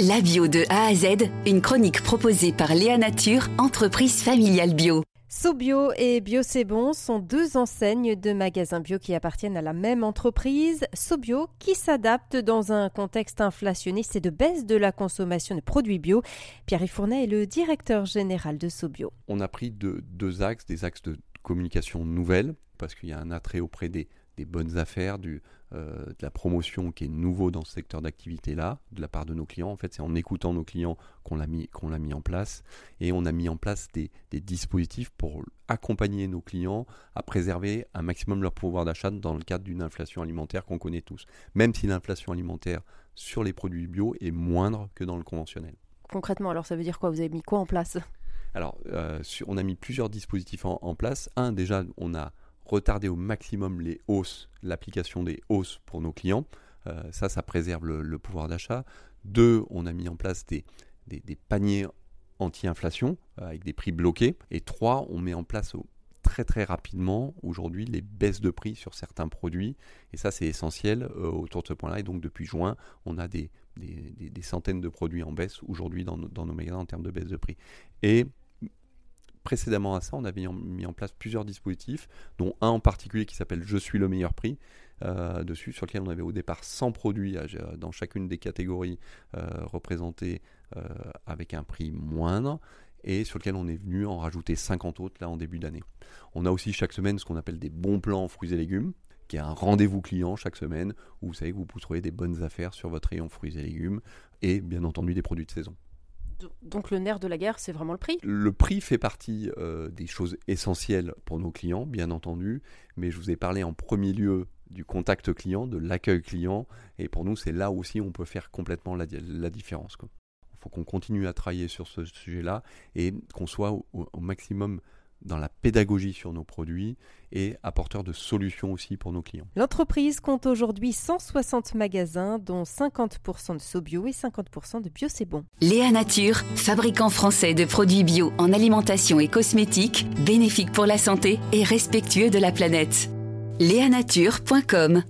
La bio de A à Z, une chronique proposée par Léa Nature, entreprise familiale bio. Sobio et Bio C'est Bon sont deux enseignes de magasins bio qui appartiennent à la même entreprise. Sobio qui s'adapte dans un contexte inflationniste et de baisse de la consommation de produits bio. Pierre Fournet est le directeur général de Sobio. On a pris deux axes, des axes de communication nouvelle, parce qu'il y a un attrait auprès des des bonnes affaires, du, euh, de la promotion qui est nouveau dans ce secteur d'activité-là, de la part de nos clients. En fait, c'est en écoutant nos clients qu'on l'a mis, qu'on l'a mis en place. Et on a mis en place des, dispositifs pour accompagner nos clients à préserver un maximum leur pouvoir d'achat dans le cadre d'une inflation alimentaire qu'on connaît tous. Même si l'inflation alimentaire sur les produits bio est moindre que dans le conventionnel. Concrètement, alors ça veut dire quoi? Vous avez mis quoi en place? Alors, euh, on a mis plusieurs dispositifs en place. Un, déjà, on a retarder au maximum les hausses, l'application des hausses pour nos clients. Euh, ça, ça préserve le, pouvoir d'achat. Deux, on a mis en place des, paniers anti-inflation euh, avec des prix bloqués. Et trois, on met en place très très rapidement aujourd'hui les baisses de prix sur certains produits. Et ça, c'est essentiel euh, autour de ce point-là. Et donc, depuis juin, on a des, centaines de produits en baisse aujourd'hui dans, dans, nos magasins en termes de baisse de prix. Et précédemment à ça, on avait mis en place plusieurs dispositifs, dont un en particulier qui s'appelle Je suis le meilleur prix. Euh, dessus, sur lequel on avait au départ 100 produits dans chacune des catégories euh, représentées euh, avec un prix moindre et sur lequel on est venu en rajouter 50 autres là en début d'année. On a aussi chaque semaine ce qu'on appelle des bons plans fruits et légumes, qui est un rendez-vous client chaque semaine où vous savez que vous pouvez des bonnes affaires sur votre rayon fruits et légumes et bien entendu des produits de saison. Donc le nerf de la guerre, c'est vraiment le prix Le prix fait partie euh, des choses essentielles pour nos clients, bien entendu, mais je vous ai parlé en premier lieu du contact client, de l'accueil client, et pour nous, c'est là aussi où on peut faire complètement la, différence. Il faut qu'on continue à travailler sur ce sujet-là et qu'on soit au maximum dans la pédagogie sur nos produits et apporteur de solutions aussi pour nos clients. L'entreprise compte aujourd'hui 160 magasins, dont 50% de SoBio et 50% de Bio C'est Bon. Léa Nature, fabricant français de produits bio en alimentation et cosmétiques, bénéfique pour la santé et respectueux de la planète. Léanature.com